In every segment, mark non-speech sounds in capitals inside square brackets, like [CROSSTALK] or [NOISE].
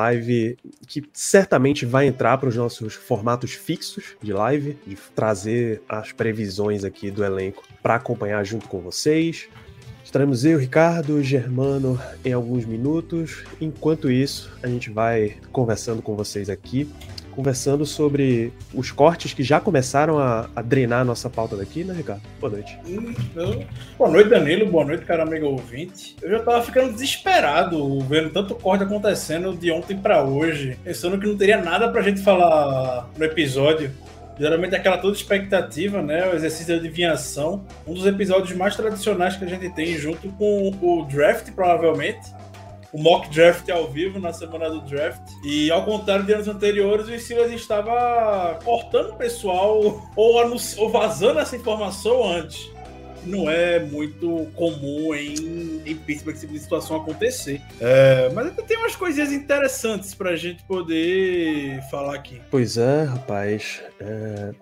live que certamente vai entrar para os nossos formatos fixos de live, de trazer as previsões aqui do elenco para acompanhar junto com vocês. Estaremos eu, Ricardo, Germano em alguns minutos. Enquanto isso, a gente vai conversando com vocês aqui, conversando sobre os cortes que já começaram a, a drenar a nossa pauta daqui, né, Ricardo? Boa noite. Eu- Boa noite, Danilo. Boa noite, cara amigo ouvinte. Eu já tava ficando desesperado vendo tanto corte acontecendo de ontem pra hoje, pensando que não teria nada pra gente falar no episódio. Geralmente é aquela toda expectativa, né? O exercício de adivinhação. Um dos episódios mais tradicionais que a gente tem, junto com o draft, provavelmente. O mock draft ao vivo na semana do draft. E ao contrário de anos anteriores, o Steelers estava cortando o pessoal ou, ou vazando essa informação antes não é muito comum em, em Pittsburgh esse tipo de situação acontecer. É, mas tem umas coisinhas interessantes pra gente poder falar aqui. Pois é, rapaz. é,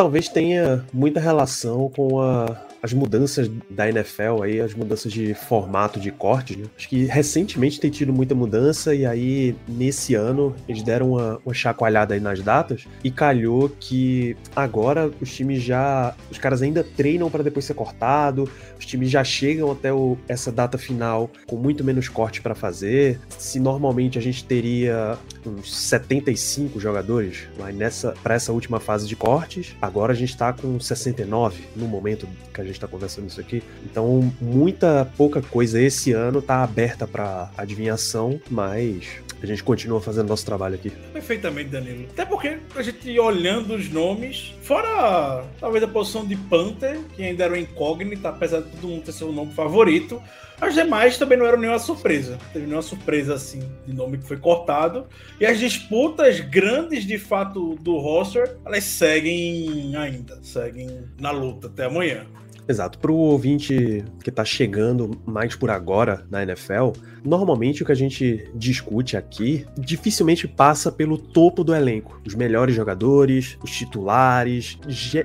Talvez tenha muita relação com a- as mudanças da NFL aí, as mudanças de formato de cortes. Né? Acho que recentemente tem tido muita mudança e aí nesse ano eles deram uma, uma chacoalhada aí nas datas e calhou que agora os times já, os caras ainda treinam para depois ser cortado, os times já chegam até o- essa data final com muito menos corte para fazer. Se normalmente a gente teria uns 75 jogadores lá nessa para essa última fase de cortes. Agora a gente tá com 69 no momento que a gente tá conversando isso aqui. Então, muita pouca coisa esse ano tá aberta para adivinhação, mas a gente continua fazendo nosso trabalho aqui. Perfeitamente, Danilo. Até porque a gente olhando os nomes, fora talvez a posição de Panther, que ainda era incógnita, apesar de todo mundo ter seu nome favorito, as demais também não eram nenhuma surpresa. Não teve nenhuma surpresa assim de nome que foi cortado. E as disputas grandes de fato do roster, elas seguem ainda, seguem na luta até amanhã. Exato. Para o ouvinte que está chegando mais por agora na NFL, normalmente o que a gente discute aqui dificilmente passa pelo topo do elenco. Os melhores jogadores, os titulares.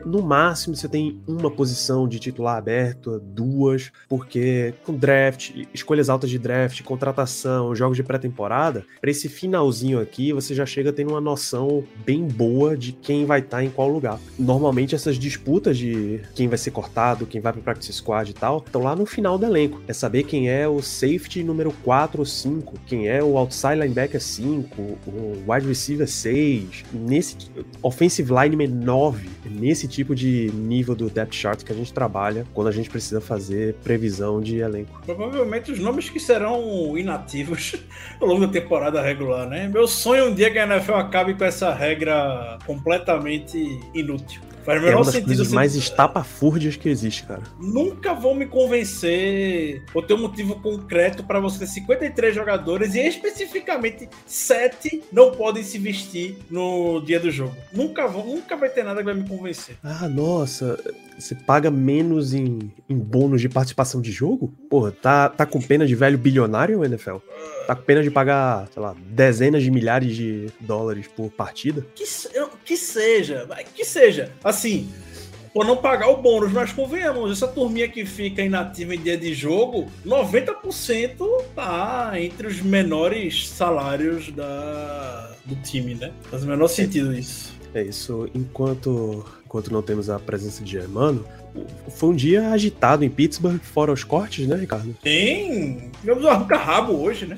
No máximo você tem uma posição de titular aberta, duas, porque com draft, escolhas altas de draft, contratação, jogos de pré-temporada, para esse finalzinho aqui você já chega tendo uma noção bem boa de quem vai estar em qual lugar. Normalmente essas disputas de quem vai ser cortado, quem vai para practice squad e tal, estão lá no final do elenco. É saber quem é o safety número 4 ou 5, quem é o outside linebacker 5, o wide receiver 6, nesse offensive lineman 9, nesse tipo de nível do depth chart que a gente trabalha quando a gente precisa fazer previsão de elenco. Provavelmente os nomes que serão inativos [LAUGHS] ao longo da temporada regular, né? Meu sonho é um dia que a NFL acabe com essa regra completamente inútil. Faz o É menor uma das sentido. coisas assim, mais estapafúrdias que existe, cara. Nunca vão me convencer ou ter um motivo concreto para você ter 53 jogadores e especificamente 7 não podem se vestir no dia do jogo. Nunca, vão, nunca vai ter nada que vai me convencer. Ah, nossa, você paga menos em, em bônus de participação de jogo? Porra, tá, tá com pena de velho bilionário, NFL? Tá com pena de pagar, sei lá, dezenas de milhares de dólares por partida? Que, que seja, que seja. Assim, por não pagar o bônus, mas convenhamos, essa turminha que fica inativa em dia de jogo, 90% tá entre os menores salários da, do time, né? Faz o menor sentido isso. É isso, enquanto, enquanto não temos a presença de Germano, foi um dia agitado em Pittsburgh, fora os cortes, né, Ricardo? Tem. Tivemos o arranca-rabo hoje, né?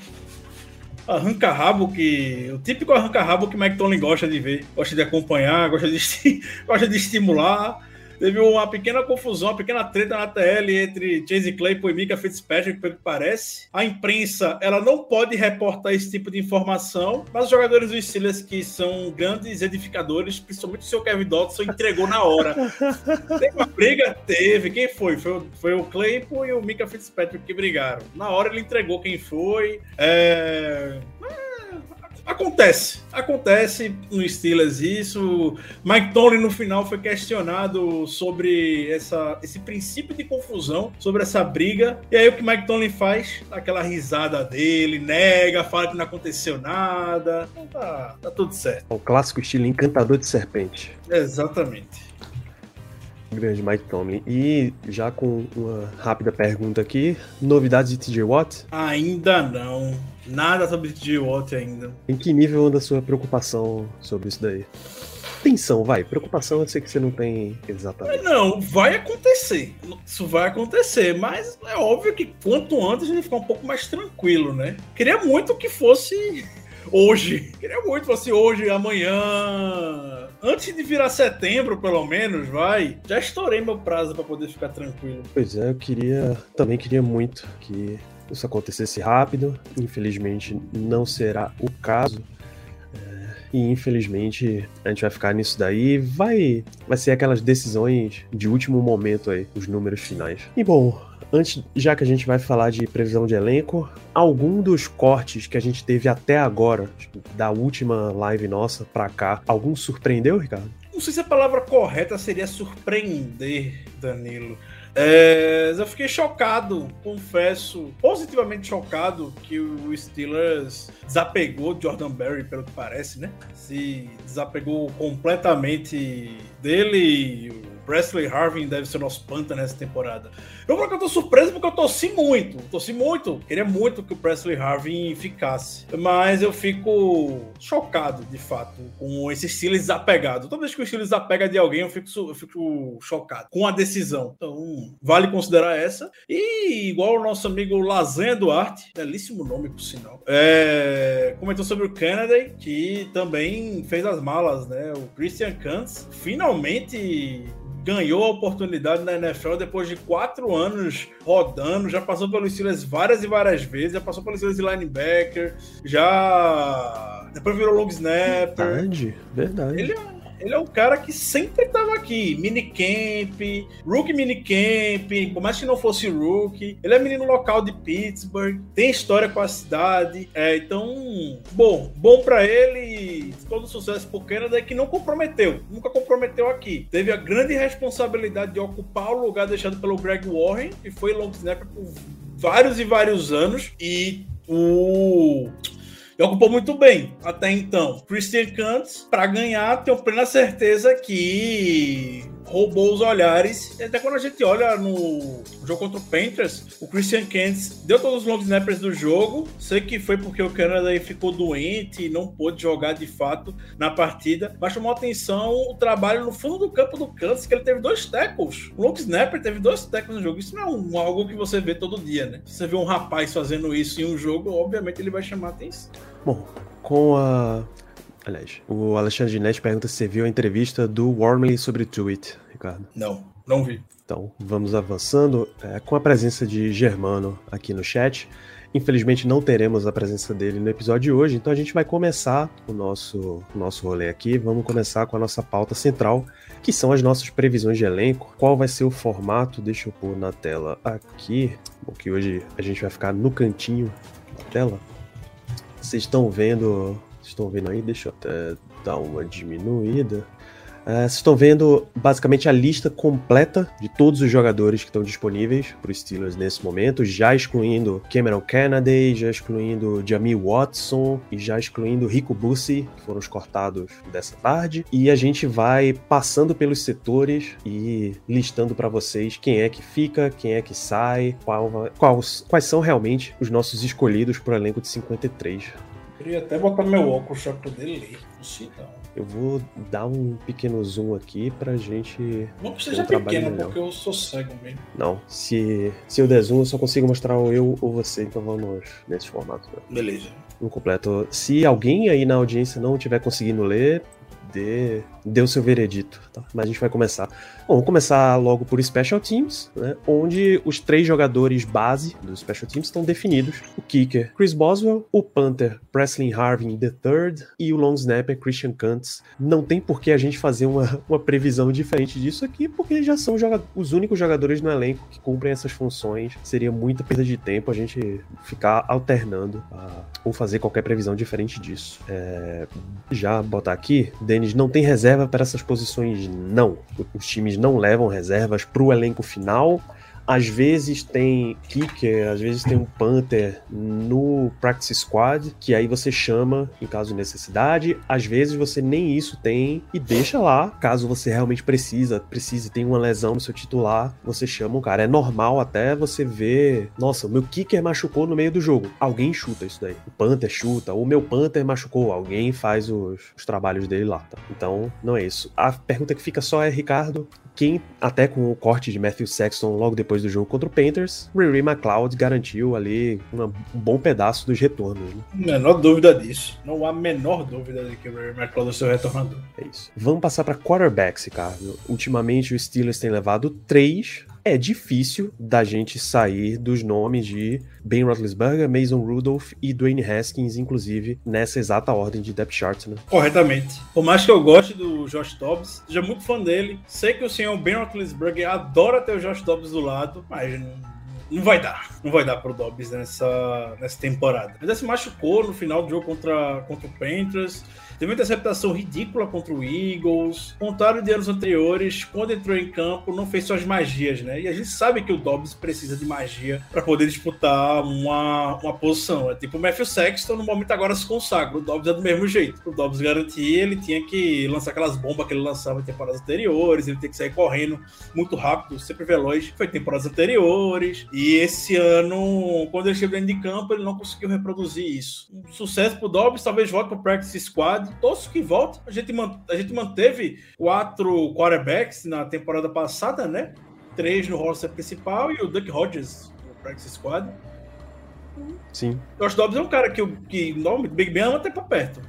Arranca-rabo que. O típico arranca-rabo que Mike Tomlin gosta de ver, gosta de acompanhar, gosta de, [LAUGHS] gosta de estimular. Teve uma pequena confusão, uma pequena treta na TL entre Chase Claypool e Mika Fitzpatrick, pelo que parece. A imprensa, ela não pode reportar esse tipo de informação, mas os jogadores dos Steelers, que são grandes edificadores, principalmente o seu Kevin Dodson, entregou na hora. [LAUGHS] Teve uma briga? Teve. Quem foi? Foi, o- foi o Claypool e o Mika Fitzpatrick que brigaram. Na hora ele entregou quem foi. É... é, Acontece, acontece no Steelers isso. Mike Tomlin no final foi questionado sobre essa, esse princípio de confusão, sobre essa briga. E aí o que Mike Tomlin faz? Dá aquela risada dele, nega, fala que não aconteceu nada. Então tá, tá tudo certo. O clássico estilo encantador de serpente. Exatamente. Grande Mike Tomlin. E já com uma rápida pergunta aqui: novidades de TJ Watt? Ainda não. Nada sobre Watt ainda. Em que nível anda a sua preocupação sobre isso daí? Tensão, vai. Preocupação eu sei que você não tem exatamente. Não, vai acontecer. Isso vai acontecer, mas é óbvio que quanto antes a gente ficar um pouco mais tranquilo, né? Queria muito que fosse hoje. Queria muito que fosse hoje, amanhã. Antes de virar setembro, pelo menos, vai. Já estourei meu prazo para poder ficar tranquilo. Pois é, eu queria. Também queria muito que isso acontecesse rápido. Infelizmente, não será o caso. É, E infelizmente a gente vai ficar nisso daí. Vai, vai ser aquelas decisões de último momento aí, os números finais. E bom, antes, já que a gente vai falar de previsão de elenco, algum dos cortes que a gente teve até agora, da última live nossa pra cá, algum surpreendeu, Ricardo? Não sei se a palavra correta seria surpreender, Danilo. É, eu fiquei chocado, confesso, positivamente chocado que o Steelers desapegou de Jordan Berry, pelo que parece, né? Se desapegou completamente dele. Presley Harvin deve ser o nosso panta nessa temporada. Eu vou que eu tô surpreso porque eu torci muito. Torci muito. Queria muito que o Presley Harvin ficasse. Mas eu fico chocado, de fato, com esse Steelers desapegado. Toda vez que o Steelers desapega de alguém, eu fico, eu fico chocado com a decisão. Então, vale considerar essa. E igual o nosso amigo Lasanha Duarte, belíssimo nome, por sinal, é, comentou sobre o Kennedy, que também fez as malas, né? O Christian Kantz finalmente ganhou a oportunidade na NFL depois de quatro anos rodando, já passou pelos Steelers várias e várias vezes, já passou pelos Steelers de linebacker, já depois virou long snapper. Verdade, verdade. Ele é, ele é um cara que sempre estava aqui. Minicamp, rookie minicamp, por mais que não fosse rookie. Ele é menino local de Pittsburgh, tem história com a cidade. É, então, bom, bom para ele. Todo sucesso pro Canada é que não comprometeu. Nunca comprometeu aqui. Teve a grande responsabilidade de ocupar o lugar deixado pelo Greg Warren, que foi long snapper por vários e vários anos. E o e ocupou muito bem até então. Christian Kantz, para ganhar, tenho plena certeza que roubou os olhares. Até quando a gente olha no jogo contra o Panthers, o Christian Kantz deu todos os long snappers do jogo. Sei que foi porque o Canada ficou doente e não pôde jogar de fato na partida, mas chamou atenção o trabalho no fundo do campo do Kansas, que ele teve dois tackles. O long snapper teve dois tackles no jogo. Isso não é algo que você vê todo dia, né? Você vê um rapaz fazendo isso em um jogo, obviamente ele vai chamar atenção. Bom, com a. Aliás, o Alexandre Ginete pergunta se você viu a entrevista do Wormley sobre tweet, Ricardo. Não, não vi. Então, vamos avançando. É, com a presença de Germano aqui no chat. Infelizmente não teremos a presença dele no episódio de hoje, então a gente vai começar o nosso, o nosso rolê aqui. Vamos começar com a nossa pauta central, que são as nossas previsões de elenco. Qual vai ser o formato? Deixa eu pôr na tela aqui, porque hoje a gente vai ficar no cantinho da tela. Vocês estão vendo. Vocês estão vendo aí? Deixa eu até dar uma diminuída. É, vocês estão vendo basicamente a lista completa de todos os jogadores que estão disponíveis para os Steelers nesse momento, já excluindo Cameron Kennedy, já excluindo Jamie Watson e já excluindo Rico Bussi, que foram os cortados dessa tarde. E a gente vai passando pelos setores e listando para vocês quem é que fica, quem é que sai, qual quais, quais são realmente os nossos escolhidos para o elenco de 53. Queria até botar meu óculos pra poder ler. Não sei não. Eu vou dar um pequeno zoom aqui pra gente Não que Tem seja um pequeno, melhor. porque eu sou cego mesmo. Não, se, se eu der zoom, eu só consigo mostrar o eu ou você, então vamos nesse formato. né? Beleza. Um completo. Se alguém aí na audiência não estiver conseguindo ler, dê, dê o seu veredito, tá? Mas a gente vai começar. Bom, vamos começar logo por Special Teams, né? Onde os três jogadores base dos Special Teams estão definidos. O kicker, Chris Boswell, o punter, Presley Harvin III e o long snapper, Christian Kuntz. Não tem por que a gente fazer uma, uma previsão diferente disso aqui, porque já são os únicos jogadores no elenco que cumprem essas funções. Seria muita perda de tempo a gente ficar alternando uh, ou fazer qualquer previsão diferente disso. É, já botar aqui, Não tem reserva para essas posições, não. Os times não levam reservas para o elenco final às vezes tem kicker, às vezes tem um punter no practice squad, que aí você chama em caso de necessidade. Às vezes você nem isso tem e deixa lá, caso você realmente precisa, precise, tem uma lesão no seu titular, você chama o cara. É normal até você ver, nossa, o meu kicker machucou no meio do jogo. Alguém chuta isso daí. O punter chuta, o meu punter machucou, alguém faz os, os trabalhos dele lá, tá? Então, não é isso. A pergunta que fica só é, Ricardo, quem, até com o corte de Matthew Sexton logo depois do jogo contra o Panthers, Ray McLeod garantiu ali um bom pedaço dos retornos. Né? Menor dúvida disso. Não há menor dúvida de que o Ray McLeod é o seu retornador. É isso. Vamos passar para quarterbacks, Ricardo. Ultimamente o Steelers tem levado três é difícil da gente sair dos nomes de Ben Roethlisberger, Mason Rudolph e Dwayne Haskins, inclusive, nessa exata ordem de depth chart, né? Corretamente. Por mais que eu goste do Josh Dobbs, seja muito fã dele, sei que o senhor Ben Roethlisberger adora ter o Josh Dobbs do lado, mas não, vai dar. Não vai dar pro Dobbs nessa, nessa temporada. Ele se machucou no final do jogo contra, contra o Panthers. Teve uma interceptação ridícula contra o Eagles. Contrário de anos anteriores, quando entrou em campo, não fez suas magias, né? E a gente sabe que o Dobbs precisa de magia para poder disputar uma, uma posição. É tipo o Matthew Sexton, no momento agora se consagra. O Dobbs é do mesmo jeito. O Dobbs garantia, ele tinha que lançar aquelas bombas que ele lançava em temporadas anteriores, ele tem que sair correndo muito rápido, sempre veloz. Foi temporadas anteriores. E esse ano, quando ele chegou dentro de campo, ele não conseguiu reproduzir isso. Um sucesso pro Dobbs, talvez volte pro practice squad torço que volte. A gente, a gente manteve quatro quarterbacks na temporada passada, né? Três no roster principal e o Duck Hodges no practice squad. Sim. Josh Dobbs é um cara que, que normalmente Big Ben ama até pra perto.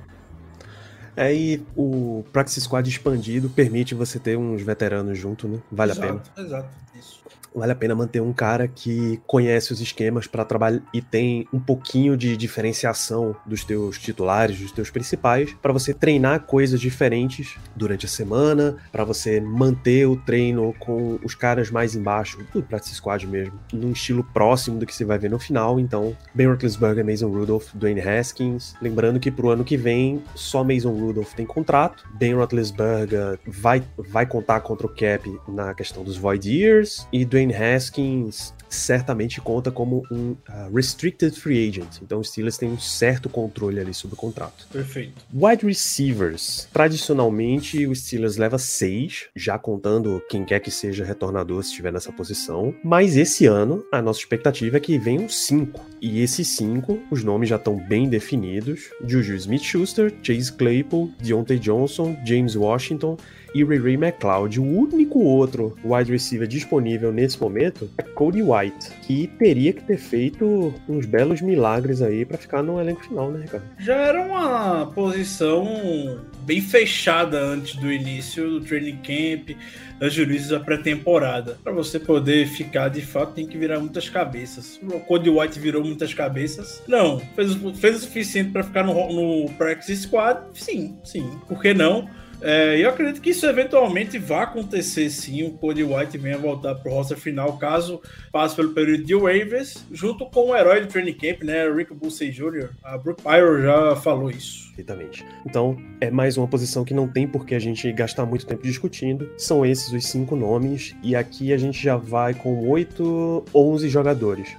É, e o Practice Squad expandido permite você ter uns veteranos junto, né? Vale exato, a pena. Exato, isso vale a pena manter um cara que conhece os esquemas para trabalhar e tem um pouquinho de diferenciação dos teus titulares, dos teus principais, para você treinar coisas diferentes durante a semana, para você manter o treino com os caras mais embaixo, do practice squad mesmo, num estilo próximo do que você vai ver no final. Então, Ben Roethlisberger, Mason Rudolph, Dwayne Haskins. Lembrando que pro ano que vem só Mason Rudolph tem contrato. Ben Roethlisberger vai vai contar contra o cap na questão dos void years e Dwayne Dwayne Haskins certamente conta como um uh, restricted free agent. Então o Steelers tem um certo controle ali sobre o contrato. Perfeito. Wide receivers. Tradicionalmente o Steelers leva seis, já contando quem quer que seja retornador se estiver nessa posição. Mas esse ano a nossa expectativa é que venham cinco. E esses cinco, os nomes já estão bem definidos: Juju Smith-Schuster, Chase Claypool, Deontay Johnson, James Washington e Ray McLeod. O único outro wide receiver disponível nesse momento é Cody White, que teria que ter feito uns belos milagres aí para ficar no elenco final, né, Ricardo? Já era uma posição bem fechada antes do início do training camp, das juízes da pré-temporada. Para você poder ficar, de fato, tem que virar muitas cabeças. O Cody White virou muitas cabeças? Não. Fez, fez o suficiente para ficar no, no practice squad? Sim, sim. Por que não? É, eu acredito que isso eventualmente vai acontecer sim. O Cody White venha voltar para o roster final, caso passe pelo período de waivers, junto com o herói do training camp, né? Rick Bussey Jr. A Brooke Pyro já falou isso. Então, é mais uma posição que não tem por que a gente gastar muito tempo discutindo. São esses os cinco nomes. E aqui a gente já vai com 8, 11 jogadores.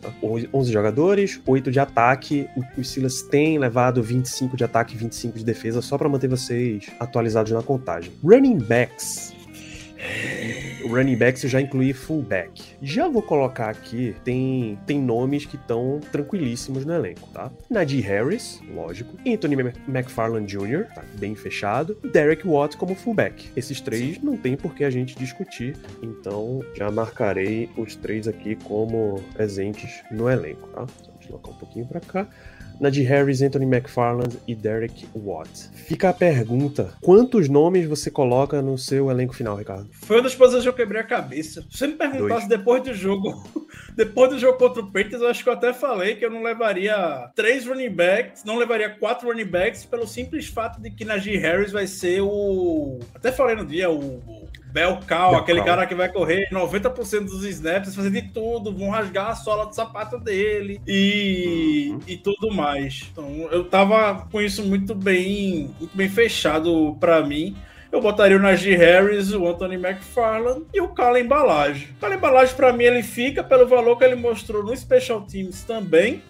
11 jogadores, 8 de ataque. Os Silas têm levado 25 de ataque e 25 de defesa, só para manter vocês atualizados na contagem. Running backs. Running backs eu já incluí fullback. Já vou colocar aqui, tem, tem nomes que estão tranquilíssimos no elenco, tá? Najee Harris, lógico. Anthony McFarland Jr., tá bem fechado. Derek Watt como fullback. Esses três Sim. não tem por que a gente discutir, então já marcarei os três aqui como presentes no elenco, tá? Só deslocar um pouquinho para cá. Najee Harris, Anthony McFarland e Derek Watt. Fica a pergunta: quantos nomes você coloca no seu elenco final, Ricardo? Foi uma das posições que eu quebrei a cabeça. Se você me perguntasse Dois. depois do jogo, [LAUGHS] depois do jogo contra o Patriots, eu acho que eu até falei que eu não levaria três running backs, não levaria quatro running backs, pelo simples fato de que Najee Harris vai ser o. Até falei no dia, o. Bel Cal, Bell aquele cara que vai correr 90% dos snaps, fazer de tudo, vão rasgar a sola do sapato dele e, Uhum. e tudo mais. Então, eu tava com isso muito bem, muito bem fechado pra mim. Eu botaria o Najee Harris, o Anthony McFarland e o Kalen Balage. O Kalen Balage, pra mim, ele fica pelo valor que ele mostrou no Special Teams também.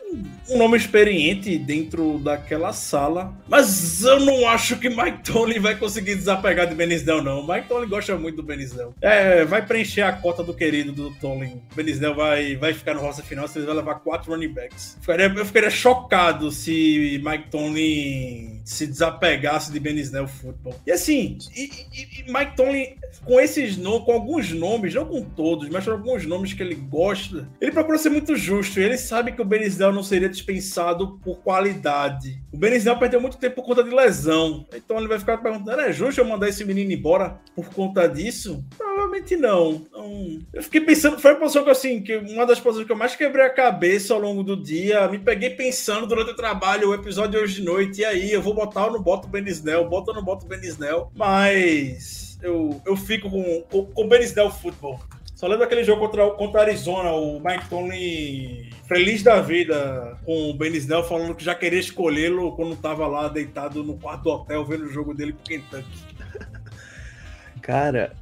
Um nome experiente dentro daquela sala. Mas eu não acho que Mike Tomlin vai conseguir desapegar de Benisdel, não. Mike Tomlin gosta muito do Benisdel. É, vai preencher a cota do querido do Tomlin. Benisdel vai, vai ficar no roster final, se ele vai levar quatro running backs. Ficaria- eu ficaria chocado se Mike Tomlin se desapegasse de Benisdel Football. E assim, e, e- e Mike Tomlin, com esses nomes, com alguns nomes, não com todos, mas com alguns nomes que ele gosta, ele procura ser muito justo. E ele sabe que o Benisdel não seria dispensado por qualidade. O Benisdel perdeu muito tempo por conta de lesão. Então ele vai ficar perguntando: é justo eu mandar esse menino embora por conta disso? Provavelmente não. Então, eu fiquei pensando, foi uma posição que assim, que uma das posições que eu mais quebrei a cabeça ao longo do dia. Me peguei pensando durante o trabalho, o episódio de hoje de noite, e aí, eu vou botar ou não boto o Benisnel, boto ou não boto o Benisnel, mas eu, eu fico com, com, com o Benisnel Futebol. Só lembro aquele jogo contra, contra Arizona, o Mike Tomlin feliz da vida com o Benisnel falando que já queria escolhê-lo quando tava lá deitado no quarto do hotel vendo o jogo dele com Kentucky. Cara,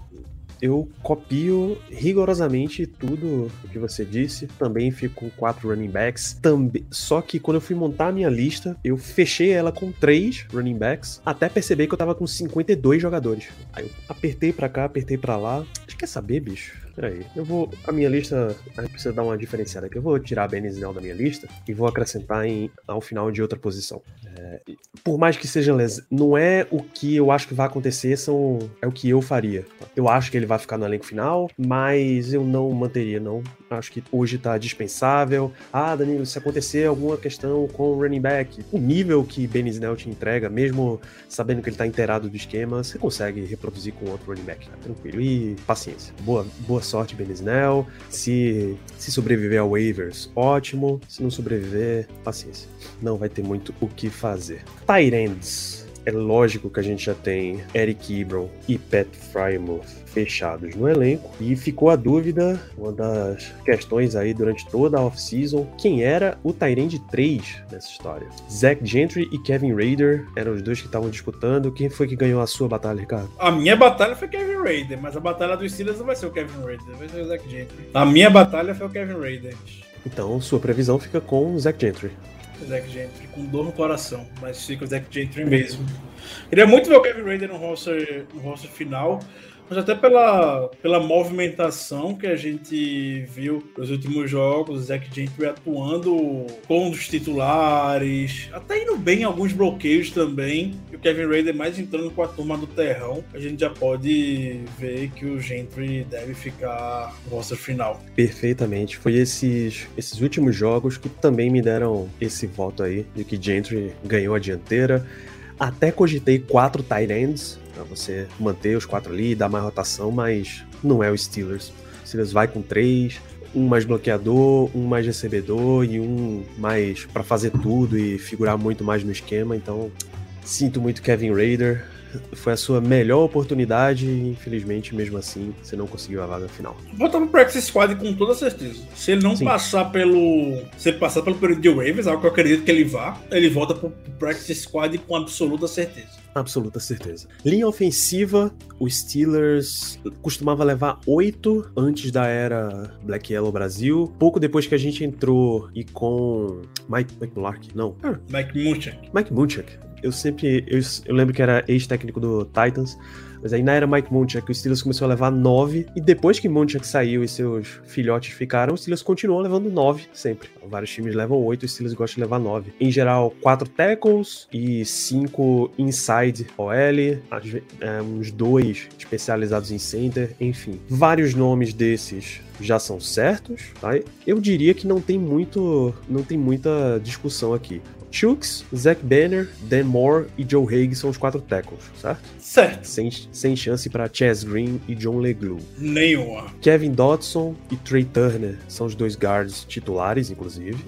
eu copio rigorosamente tudo o que você disse. Também fico com quatro running backs. Também, só que quando eu fui montar a minha lista, eu fechei ela com três running backs, até perceber que eu tava com 52 jogadores. Aí eu apertei pra cá, apertei pra lá. Acho que quer saber, bicho? Peraí, eu vou. A minha lista. A gente precisa dar uma diferenciada aqui. Eu vou tirar a Benisnel da minha lista e vou acrescentar em, ao final de outra posição. É, por mais que seja les... não é o que eu acho que vai acontecer, são é o que eu faria. Eu acho que ele vai ficar no elenco final, mas eu não manteria, não. Acho que hoje tá dispensável. Ah, Danilo, se acontecer alguma questão com o running back, o nível que Benisnel te entrega, mesmo sabendo que ele tá inteirado do esquema, você consegue reproduzir com outro running back. Tá tranquilo. E paciência. Boa, boa sorte, Benisnel. Se, se sobreviver ao waivers, ótimo. Se não sobreviver, paciência. Não vai ter muito o que fazer. Tyrants. É lógico que a gente já tem Eric Ebron e Pat Frymouth fechados no elenco. E ficou a dúvida, uma das questões aí durante toda a off-season, quem era o Tyrande 3 nessa história. Zach Gentry e Kevin Rader eram os dois que estavam disputando. Quem foi que ganhou a sua batalha, Ricardo? A minha batalha foi Kevin Raider, mas a batalha dos Steelers não vai ser o Kevin Raider, vai ser o Zach Gentry. A minha batalha foi o Kevin Raider. Então, sua previsão fica com o Zach Gentry. O Zach Gentry, com dor no coração, mas fica o Zach Gentry mesmo. Queria muito ver o Kevin Raider no roster, no roster final, mas até pela, pela movimentação que a gente viu nos últimos jogos, o Zach Gentry atuando com os titulares, até indo bem em alguns bloqueios também, e o Kevin Raider mais entrando com a turma do terrão, a gente já pode ver que o Gentry deve ficar no final. Perfeitamente. Foi esses, esses últimos jogos que também me deram esse voto aí, de que Gentry ganhou a dianteira. Até cogitei quatro tight ends, você manter os quatro ali, dar mais rotação, mas não é o Steelers. O Steelers vai com três, um mais bloqueador, um mais recebedor e um mais pra fazer tudo e figurar muito mais no esquema. Então, sinto muito Kevin Raider. Foi a sua melhor oportunidade e, infelizmente, mesmo assim, você não conseguiu a vaga final. Voltar pro Practice Squad com toda certeza. Se ele não Sim. passar pelo. Se ele passar pelo período de waivers, algo que eu acredito que ele vá, ele volta pro Practice Squad com absoluta certeza. Absoluta certeza. Linha ofensiva, o Steelers costumava levar oito antes da era Black Yellow Brasil. Pouco depois que a gente entrou e com Mike McLark, não, ah, Mike Munchak. Mike Munchak. Eu sempre, eu, eu lembro que era ex-técnico do Titans, mas aí na era Mike Munchak, o Steelers começou a levar nove, e depois que Munchak saiu e seus filhotes ficaram, o Steelers continuou levando nove sempre. Vários times levam oito, o Steelers gosta de levar nove. Em geral, quatro tackles e cinco inside OL, é, uns dois especializados em center, enfim. Vários nomes desses já são certos, tá? Eu diria que não tem muito, não tem muita discussão aqui. Chooks, Zach Banner, Dan Moore e Joe Haig são os quatro tackles, certo? Certo. Sem, sem chance para Chaz Green e John Leglu. Nenhuma. Kevin Dodson e Trey Turner são os dois guards titulares, inclusive.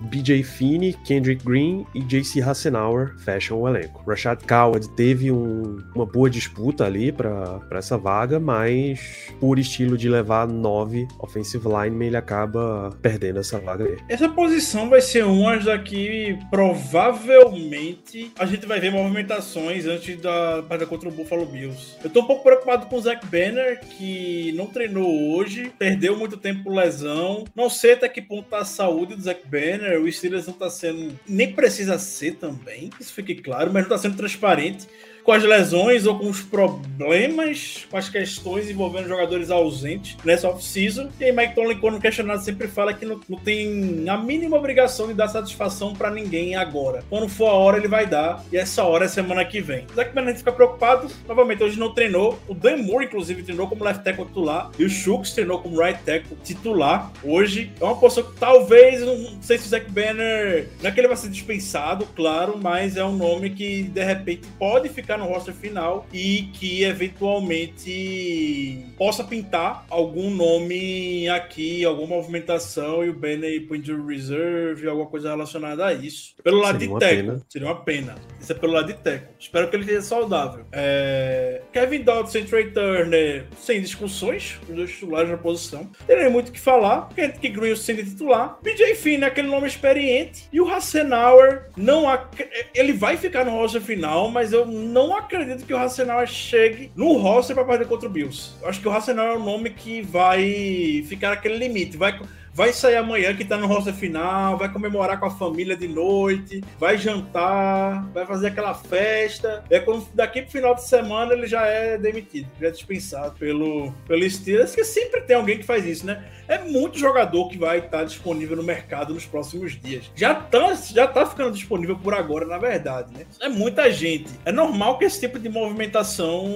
BJ Finney, Kendrick Green e JC Hassenauer fecham o elenco. Rashad Coward teve um- uma boa disputa ali para essa vaga, mas por estilo de levar nove offensive linemen, ele acaba perdendo essa vaga aí. Essa posição vai ser uma das que provavelmente a gente vai ver movimentações antes da partida contra o Buffalo Bills. Eu tô um pouco preocupado com o Zach Banner, que não treinou hoje, perdeu muito tempo por lesão. Não sei até que ponto tá a saúde do Zach Banner. O Steelers não tá sendo. Nem precisa ser também, isso fique claro, mas não tá sendo transparente com as lesões ou com os problemas, com as questões envolvendo jogadores ausentes nessa off-season. E aí Mike Tomlin, quando questionado, sempre fala que não, não tem a mínima obrigação de dar satisfação pra ninguém agora. Quando for a hora, ele vai dar. E essa hora é semana que vem. O Zach Bennett fica preocupado. Novamente, hoje não treinou. O Dan Moore, inclusive, treinou como left tackle titular. E o Shooks treinou como right tackle titular hoje. É uma posição que talvez, não sei se o Zach Banner... Não é que ele vai ser dispensado, claro, mas é um nome que, de repente, pode ficar no roster final e que eventualmente possa pintar algum nome aqui, alguma movimentação e o Banner ir pro injury reserve, alguma coisa relacionada a isso. Pelo lado Seria de pena. seria uma pena. Isso é pelo lado de tackle. Espero que ele esteja saudável. É, Kevin Dodson e Trey Turner, sem discussões, os dois titulares na posição. Terei muito o que falar. Kendrick Green sendo titular. BJ Finn é aquele nome experiente. E o Hassenauer, não ele vai ficar no roster final, mas eu não acredito que o Hassenauer chegue no roster para perder contra o Bills. Eu acho que o Hassenauer é um nome que vai ficar naquele limite. Vai vai sair amanhã que tá no roster final, vai comemorar com a família de noite, vai jantar, vai fazer aquela festa. É quando daqui pro final de semana ele já é demitido, já é dispensado pelo, pelo Steelers, que sempre tem alguém que faz isso, né? É muito jogador que vai estar disponível no mercado nos próximos dias. Já tá, já tá ficando disponível por agora, na verdade, né? É muita gente. É normal que esse tipo de movimentação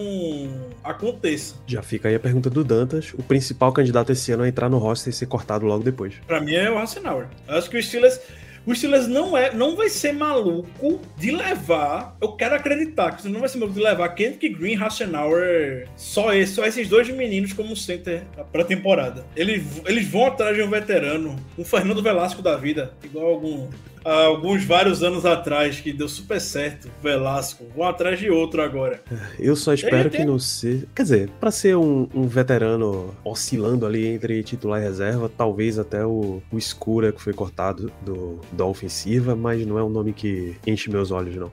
aconteça. Já fica aí a pergunta do Dantas, o principal candidato esse ano a entrar no roster e ser cortado logo depois. Pra mim é o Hassenauer. Acho que o Steelers. O Steelers não, é, não vai ser maluco de levar. Eu quero acreditar que Steelers não vai ser maluco de levar Kendrick Green Hassenauer. Só, esse, só esses dois meninos como center pra temporada. Eles, eles vão atrás de um veterano, um Fernando Velasco da vida, igual algum, alguns vários anos atrás, que deu super certo. Velasco. Vão atrás de outro agora. Eu só espero que não seja. Quer dizer, pra ser um, um veterano oscilando ali entre titular e reserva, talvez até o, o Escura, que foi cortado do, da ofensiva, mas não é um nome que enche meus olhos, não.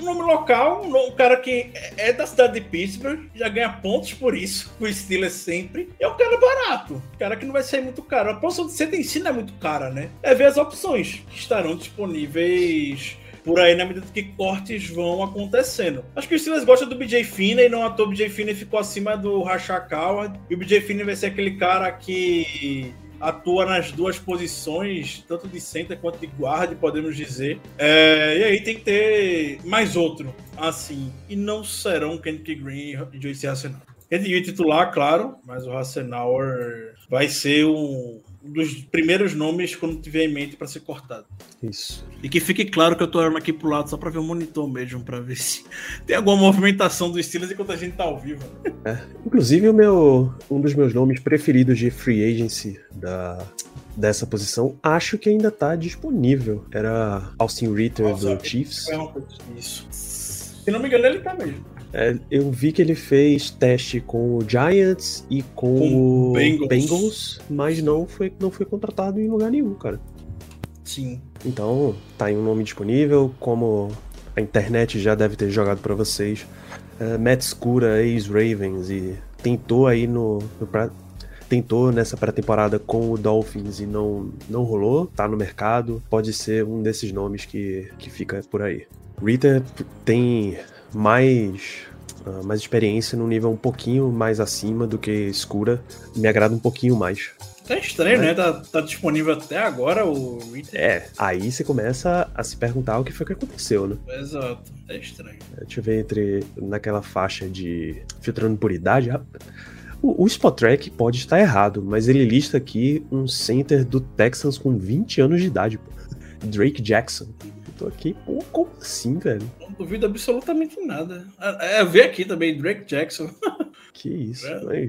Um nome local, um cara que é da cidade de Pittsburgh, já ganha pontos por isso, [LAUGHS] o Steelers sempre. É um cara barato, um cara que não vai sair muito caro. A posição de center em si não é muito cara, né? É ver as opções que estarão disponíveis por aí na medida que cortes vão acontecendo. Acho que o Steelers gosta do BJ Finney, não à toa o BJ Finney ficou acima do Rashad Coward. E o BJ Finney vai ser aquele cara que atua nas duas posições, tanto de center quanto de guarda, podemos dizer. É, e aí tem que ter mais outro, assim. E não serão Kendrick Green e Joyce Hassenauer. Kendrick titular, claro, mas o Hassenauer vai ser um dos primeiros nomes quando tiver em mente para ser cortado. Isso. E que fique claro que eu tô olhando aqui pro lado só pra ver o monitor mesmo, pra ver se [LAUGHS] tem alguma movimentação do Steelers enquanto a gente tá ao vivo. Inclusive, o meu, um dos meus nomes preferidos de free agency da, dessa posição, acho que ainda tá disponível. Era Austin Ritter Nossa, do Chiefs. É Isso. Se não me engano, ele tá mesmo. É, eu vi que ele fez teste com o Giants e com, Com o Bengals. Bengals, mas não foi, não foi contratado em lugar nenhum, cara. Sim. Então, tá aí um nome disponível, como a internet já deve ter jogado pra vocês. É, Matt Scura, ex-Ravens, e tentou aí no, no pra- tentou nessa pré-temporada com o Dolphins e não, não rolou, tá no mercado, pode ser um desses nomes que, que fica por aí. Ritter tem mais, ah, mais experiência num nível um pouquinho mais acima do que Escura, me agrada um pouquinho mais. Tá estranho, né? Tá, tá disponível até agora o. É, aí você começa a se perguntar o que foi que aconteceu, né? Exato. É estranho. Deixa eu ver entre naquela faixa de filtrando por idade. ah, O, o Spot Track pode estar errado, mas ele lista aqui um center do Texans com 20 anos de idade. pô. Drake Jackson. tô aqui, pô, como assim, velho? Duvido absolutamente nada. É, é ver aqui também, Drake Jackson. [LAUGHS] Que isso, É.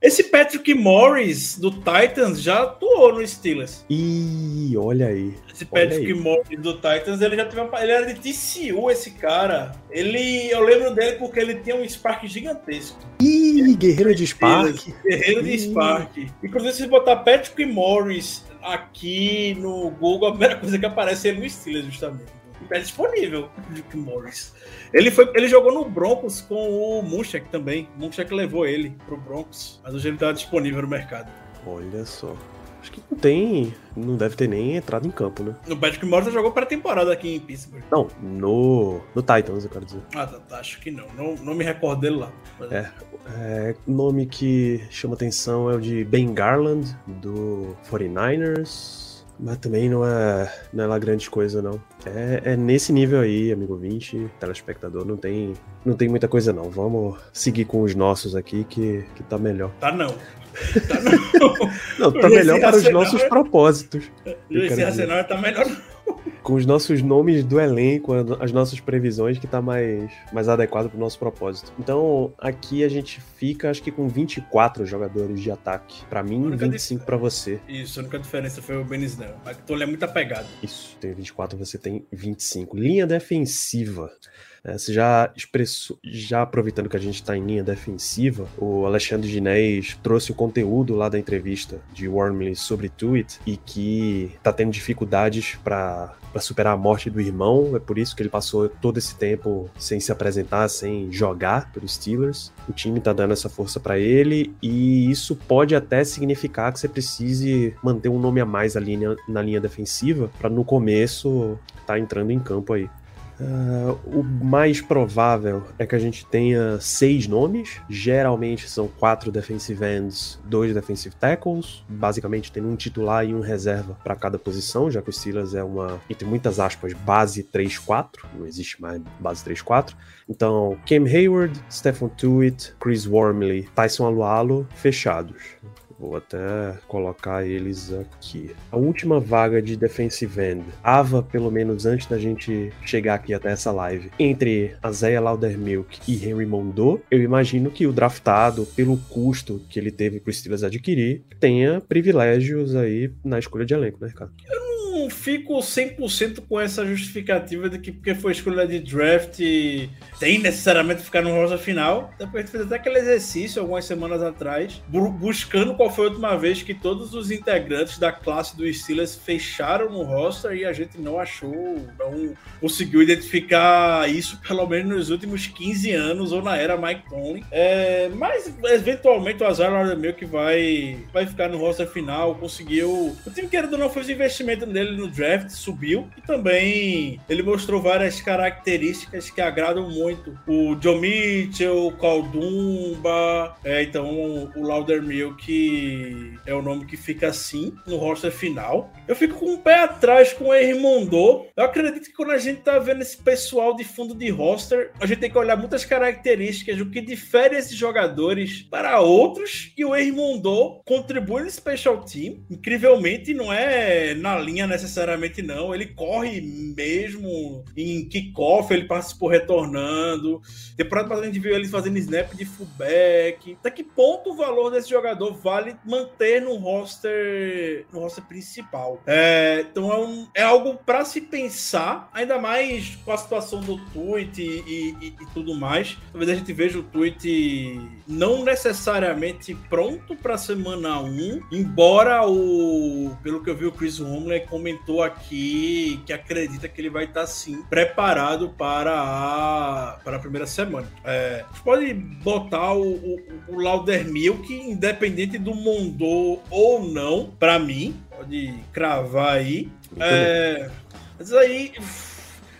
Esse Patrick Morris do Titans já atuou no Steelers. Ih, olha aí. Esse Olha Patrick aí. Morris do Titans, ele já teve uma, ele era de TCU, esse cara. Ele, eu lembro dele porque ele tinha um Spark gigantesco. Ih, guerreiro de Spark. Guerreiro de Ih. Spark. Inclusive, se botar Patrick Morris aqui no Google, a primeira coisa que aparece é no Steelers, justamente. É disponível, Patrick Morris. Ele, foi, ele jogou no Broncos com o Munchak também. O Munchak levou ele pro Broncos, mas hoje ele tá disponível no mercado. Olha só. Acho que não tem. Não deve ter nem entrado em campo, né? O Patrick Morris jogou pré-temporada aqui em Pittsburgh. Não, no. No Titans, eu quero dizer. Ah, tá, tá, acho que não. não. Não me recordo dele lá. Mas- É. É, nome que chama atenção é o de Ben Garland, do 49ers. Mas também não é, não é lá grande coisa, não. É, é nesse nível aí, amigo 20, telespectador, não tem, não tem muita coisa, não. Vamos seguir com os nossos aqui, que, que tá melhor. Tá não. [LAUGHS] Tá não. Não, tá melhor para os Arsenal nossos é- propósitos. Esse dizer. Arsenal tá melhor. Com os nossos nomes do elenco, as nossas previsões, que tá mais, mais adequado pro nosso propósito. Então, aqui a gente fica, acho que com 24 jogadores de ataque. Pra mim, Única 25 pra você. Isso, a única diferença foi o Ben Snell. Mas que é muito apegado. Isso, tem 24, você tem 25. Linha defensiva. É, você já expressou, já aproveitando que a gente está em linha defensiva, o Alexandre Ginés trouxe o conteúdo lá da entrevista de Wormley sobre Tweet e que tá tendo dificuldades para superar a morte do irmão, é por isso que ele passou todo esse tempo sem se apresentar, sem jogar pelos Steelers. O time tá dando essa força para ele e isso pode até significar que você precise manter um nome a mais ali na, na linha defensiva para no começo tá entrando em campo aí. Ah, o mais provável é que a gente tenha seis nomes. Geralmente são quatro defensive ends, dois defensive tackles. Basicamente tem um titular e um reserva para cada posição, já que o Steelers é uma, entre muitas aspas, base 3-4. Não existe mais base 3-4. Então, Cam Hayward, Stephen Tuitt, Chris Wormley, Tyson Alualo, fechados. Vou até colocar eles aqui. A última vaga de defensive end, Ava, pelo menos antes da gente chegar aqui até essa live, entre Isaiah Laudermilk e Henry Mondou, eu imagino que o draftado, pelo custo que ele teve para os Steelers adquirir, tenha privilégios aí na escolha de elenco, né, cara? Fico 100% com essa justificativa de que porque foi escolha de draft tem necessariamente ficar no roster final. Depois a gente fez até aquele exercício algumas semanas atrás, bu- buscando qual foi a última vez que todos os integrantes da classe do Steelers fecharam no roster e a gente não achou, não conseguiu identificar isso pelo menos nos últimos 15 anos ou na era Mike Tomlin. É, mas eventualmente o Azar meio que vai, vai ficar no roster final, conseguiu. O time querendo não fez investimento nele no draft, subiu e também ele mostrou várias características que agradam muito. O John Mitchell, o Caldumba, é, então o Laudermilk é o nome que fica assim no roster final. Eu fico com um pé atrás com o Hermondo. Eu acredito que quando a gente tá vendo esse pessoal de fundo de roster, a gente tem que olhar muitas características, o que difere esses jogadores para outros. E o Hermondo contribui no special team. Incrivelmente, não é na linha necessariamente, não. Ele corre mesmo em kickoff, ele participou retornando. Temporada passada a gente viu ele fazendo snap de fullback. Até que ponto o valor desse jogador vale manter no roster, no roster principal? É, então é, um- é algo para se pensar, ainda mais com a situação do tweet e, e- e tudo mais. Talvez a gente veja o tweet não necessariamente pronto para semana 1, embora o, pelo que eu vi, o Chris Homler comentou aqui que acredita que ele vai estar sim preparado para a, para a primeira semana. É, a gente pode botar o, o, o Laudermilk, independente do Mondô ou não, para mim, pode cravar aí. É, mas aí,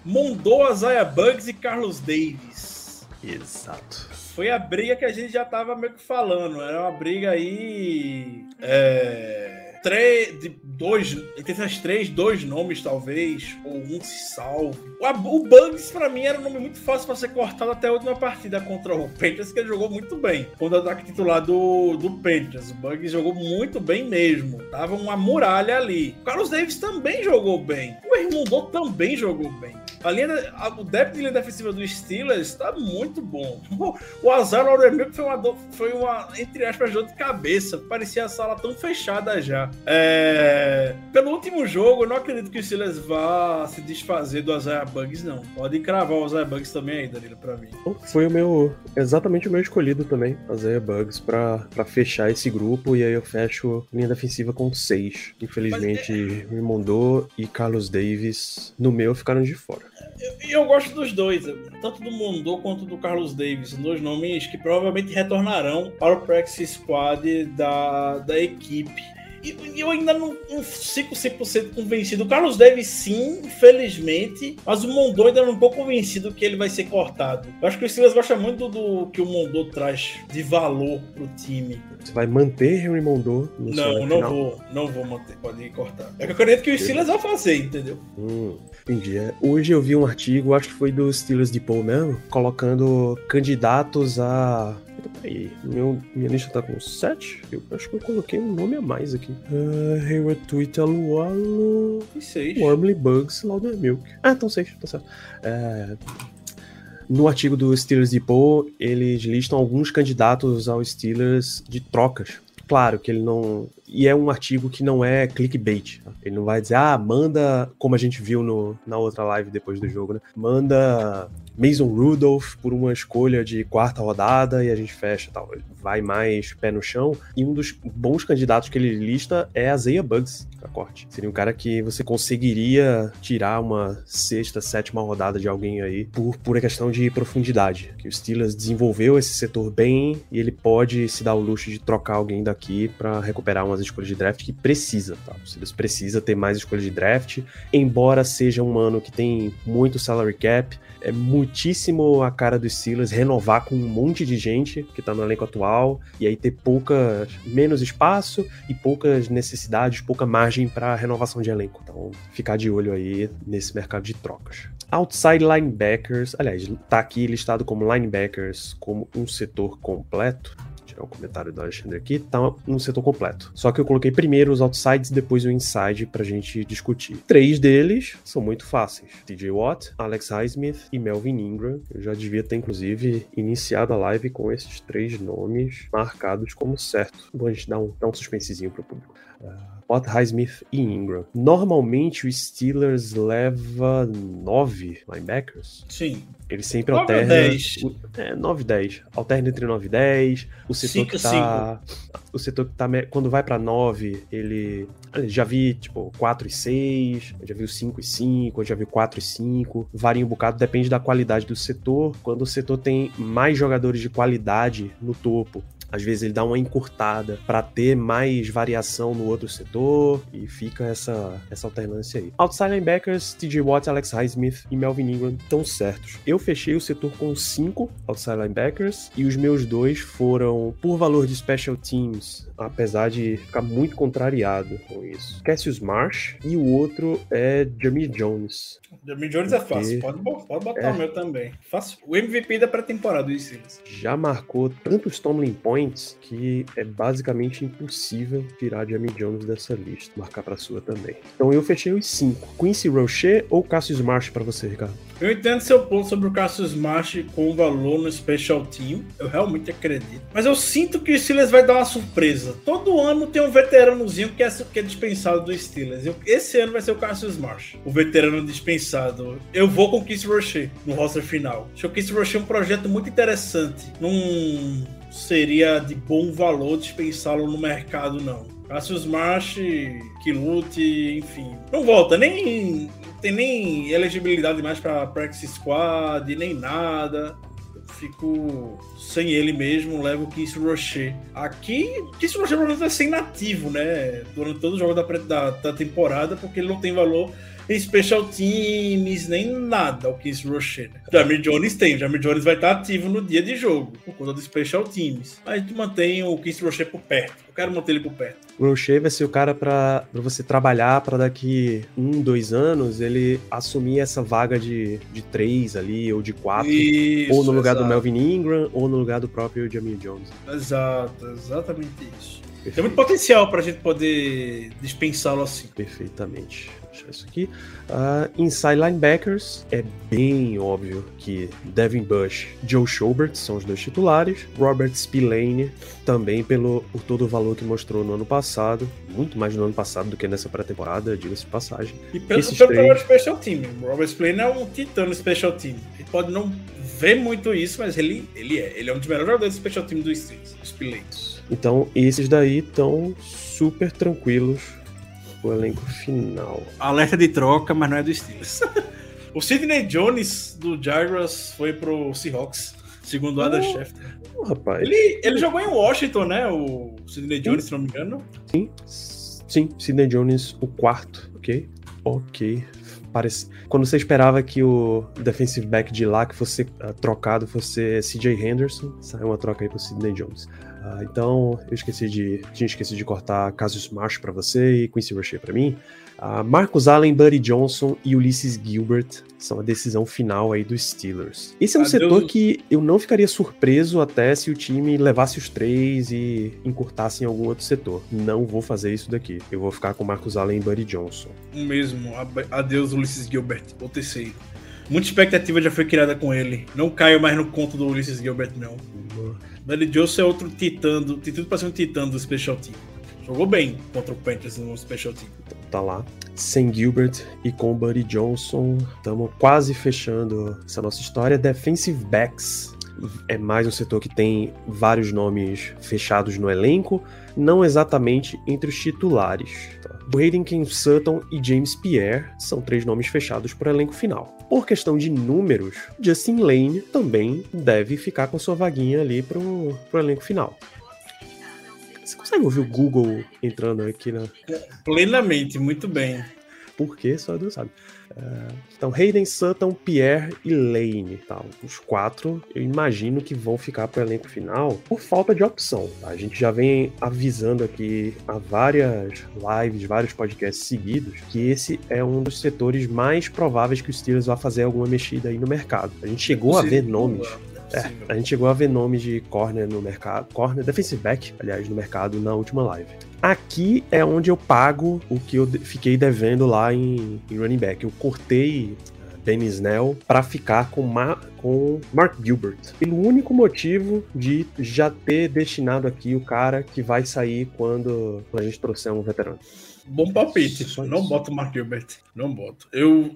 Mondô, Isaiah Bugs e Carlos Davis. Exato. Foi a briga que a gente já tava meio que falando. Era uma briga aí. É, três, dois, entre essas três, dois nomes talvez, ou um se salve. O, o Bugs pra mim era um nome muito fácil pra ser cortado até a última partida contra o Panthers, que ele jogou muito bem. Quando ataque titular do, do Panthers, o Bugs jogou muito bem mesmo. Tava uma muralha ali. O Carlos Davis também jogou bem. O Hermundo também jogou bem. A linha, a, o depth de linha defensiva do Steelers está muito bom. [LAUGHS] O, azar Laudermilk foi uma, foi uma, entre aspas, dor de cabeça. Parecia a sala tão fechada já. É, pelo último jogo, eu não acredito que o Steelers vá se desfazer do Isaiah Bugs, não. Pode cravar o Isaiah Bugs também aí, Danilo, pra mim. Foi o meu, exatamente o meu escolhido também, Isaiah Bugs, pra, pra fechar esse grupo. E aí eu fecho linha defensiva com seis. Infelizmente, Mas, é... E Carlos Davis, no meu, ficaram de fora. Eu, eu, gosto dos dois, tanto do Mondô quanto do Carlos Davis, dois nomes que provavelmente retornarão para o Practice Squad da, da equipe. E eu ainda não, não fico 100% convencido. O Carlos Davis, sim, infelizmente. Mas o Mondô ainda não estou convencido que ele vai ser cortado. Eu acho que o Steelers gosta muito do, do que o Mondô traz de valor pro time. Você vai manter Henry Mondô no Não, não vou. Não vou manter. Pode cortar. É que eu acredito que o Steelers vai fazer, entendeu? Hum, entendi. É, hoje eu vi um artigo, acho que foi do Steelers de Paul mesmo, colocando candidatos a Peraí, meu, minha lista tá com 7? Eu acho que eu coloquei um nome a mais aqui. Uh, Hayward Tweet Alualo. E 6. Wormley Bugs Laudermilk. Ah, então 6, tá certo. É, no artigo do Steelers Depot, eles listam alguns candidatos ao Steelers de trocas. Claro que ele não. E é um artigo que não é clickbait. Tá? Ele não vai dizer, ah, manda, como a gente viu no, na outra live depois do jogo, né? Manda Mason Rudolph por uma escolha de quarta rodada e a gente fecha tal. Vai mais pé no chão. E um dos bons candidatos que ele lista é a Zaya Bugs a corte. Seria um cara que você conseguiria tirar uma sexta, sétima rodada de alguém aí por pura questão de profundidade. Que o Steelers desenvolveu esse setor bem e ele pode se dar o luxo de trocar alguém daqui para recuperar umas escolhas de draft que precisa, tá? O Steelers precisa ter mais escolhas de draft, embora seja um ano que tem muito salary cap, é muitíssimo a cara dos Steelers renovar com um monte de gente que tá no elenco atual e aí ter pouca menos espaço e poucas necessidades, pouca margem para renovação de elenco. Então, ficar de olho aí nesse mercado de trocas. Outside linebackers, aliás, tá aqui listado como linebackers como um setor completo tirar o comentário do Alexandre aqui, tá no setor completo. Só que eu coloquei primeiro os outsides, depois o inside pra gente discutir. Três deles são muito fáceis: TJ Watt, Alex Highsmith e Melvin Ingram. Eu já devia ter, inclusive, iniciado a live com esses três nomes marcados como certo. Bom, a gente dá um, dá um suspensezinho pro público. Uh, Watt, Highsmith e Ingram. Normalmente o Steelers leva nove linebackers. Sim. Ele sempre 9 alterna. 10. É, 9 10. Alterna entre 9 e 10. O setor 5, que tá. 5. O setor que tá. Quando vai pra 9, ele. Já vi, tipo, 4 e 6. Já vi 5 e 5. Já vi 4 e 5. Varia um bocado, depende da qualidade do setor. Quando o setor tem mais jogadores de qualidade no topo, às vezes ele dá uma encurtada para ter mais variação no outro setor e fica essa, essa alternância aí. Outside linebackers, TJ Watt, Alex Highsmith e Melvin Ingram estão certos. Eu fechei o setor com cinco outside linebackers e os meus dois foram por valor de special teams, apesar de ficar muito contrariado com isso. Cassius Marsh e o outro é Jamie Jones. Jamie Jones é fácil, pode, pode botar é. o meu também. Fácil. O MVP da pré-temporada do Steelers. Já marcou tantos Tomlin Points que é basicamente impossível tirar Jamie Jones dessa lista, marcar para sua também. Então eu fechei os cinco. Quincy Rocher ou Cassius Marsh para você, Ricardo? Eu entendo seu ponto sobre o Cassius Marsh com valor no Special Team. Eu realmente acredito. Mas eu sinto que o Steelers vai dar uma surpresa. Todo ano tem um veteranozinho que é, que é dispensado do Steelers. Esse ano vai ser o Cassius Marsh, o veterano dispensado. Eu vou com o Kiss Rocher no roster final. Acho que o Kiss Rocher é um projeto muito interessante. Não seria de bom valor dispensá-lo no mercado, não. Cassius Marsh, que lute, enfim. Não volta, nem tem nem elegibilidade mais para Practice Squad, nem nada. Fico sem ele mesmo, levo o Kiss Rocher. Aqui, Kiss Rocher provavelmente vai ser inativo, né? Durante todo o jogo da, da, da temporada, porque ele não tem valor em special teams, nem nada o Chris Rocher. Né? Jamir Jones tem, o Jamir Jones vai estar ativo no dia de jogo, por conta do special teams. Mas tu mantém o Chris Rocher por perto. Eu quero manter ele por perto. O Rocher vai ser o cara para você trabalhar para daqui um, dois anos ele assumir essa vaga de, de três ali, ou de quatro. Isso, ou no lugar exato. do Melvin Ingram, ou no lugar do próprio Jamir Jones. Exato, exatamente isso. Tem muito potencial pra gente poder dispensá-lo assim. Perfeitamente. Vou deixar isso aqui. Ah, inside linebackers, é bem óbvio que Devin Bush, Joe Schobert são os dois titulares. Robert Spillane, também pelo, por todo o valor que mostrou no ano passado. Muito mais no ano passado do que nessa pré-temporada, diga-se de passagem. E pelo, Esses pelo três- special team. O Robert Spillane é um titã no special team. Ele pode não ver muito isso, mas ele, ele é. Ele é um dos melhores jogadores do special team do Steelers. O Spillane. Então, esses daí estão super tranquilos o elenco final. Alerta de troca, mas não é do Steelers. [LAUGHS] o Sidney Jones do Jaguars foi pro Seahawks, segundo o Adam Oh. Schefter. Oh, rapaz. Ele, ele jogou em Washington, né? O Sidney Jones, se não me engano. Sim, sim, Sidney Jones, o quarto, ok? Ok. Parece... Quando você esperava que o defensive back de lá que fosse ah, trocado fosse CJ Henderson, saiu uma troca aí pro Sidney Jones. Ah, então, eu esqueci de. Tinha esquecido de cortar Cassius Marsh pra você e Quincy Rocher pra mim. Ah, Marcus Allen, Buddy Johnson e Ulysses Gilbert são a decisão final aí dos Steelers. Esse é um Adeus, setor que eu não ficaria surpreso até se o time levasse os três e encurtasse em algum outro setor. Não vou fazer isso daqui. Eu vou ficar com Marcus Allen e Buddy Johnson. O mesmo. Adeus, Ulisses Gilbert, o terceiro. Muita expectativa já foi criada com ele. Não caio mais no conto do Ulisses Gilbert, não. Buddy Johnson é outro titã, do, tem tudo pra ser um titã do Special Team. Jogou bem contra o Panthers no Special Team. Tá lá. Sem Gilbert e com Buddy Johnson. Estamos quase fechando essa nossa história. Defensive backs. É mais um setor que tem vários nomes fechados no elenco, não exatamente entre os titulares. Tá? Braden Ken Sutton e James Pierre são três nomes fechados para o elenco final. Por questão de números, Justin Lane também deve ficar com sua vaguinha ali pro, pro elenco final. Você consegue ouvir o Google entrando aqui na, Plenamente, muito bem. por quê, só Deus sabe. Então, Hayden, Sutton, Pierre e Lane. Tá? Os quatro, eu imagino que vão ficar para o elenco final por falta de opção. tá? A gente já vem avisando aqui há várias lives, vários podcasts seguidos, que esse é um dos setores mais prováveis que os Steelers vão fazer alguma mexida aí no mercado. A gente chegou a ver nomes. É a gente chegou a ver nomes de corner no mercado, corner, defensive back, aliás, no mercado na última live. Aqui é onde eu pago o que eu fiquei devendo lá em, em running back. Eu cortei eh, Benny Snell para ficar com, Ma- com Mark Gilbert. Pelo único motivo de já ter destinado aqui o cara que vai sair quando a gente trouxer um veterano. Bom palpite. Só Não isso. boto o Mark Gilbert. Não boto. Eu.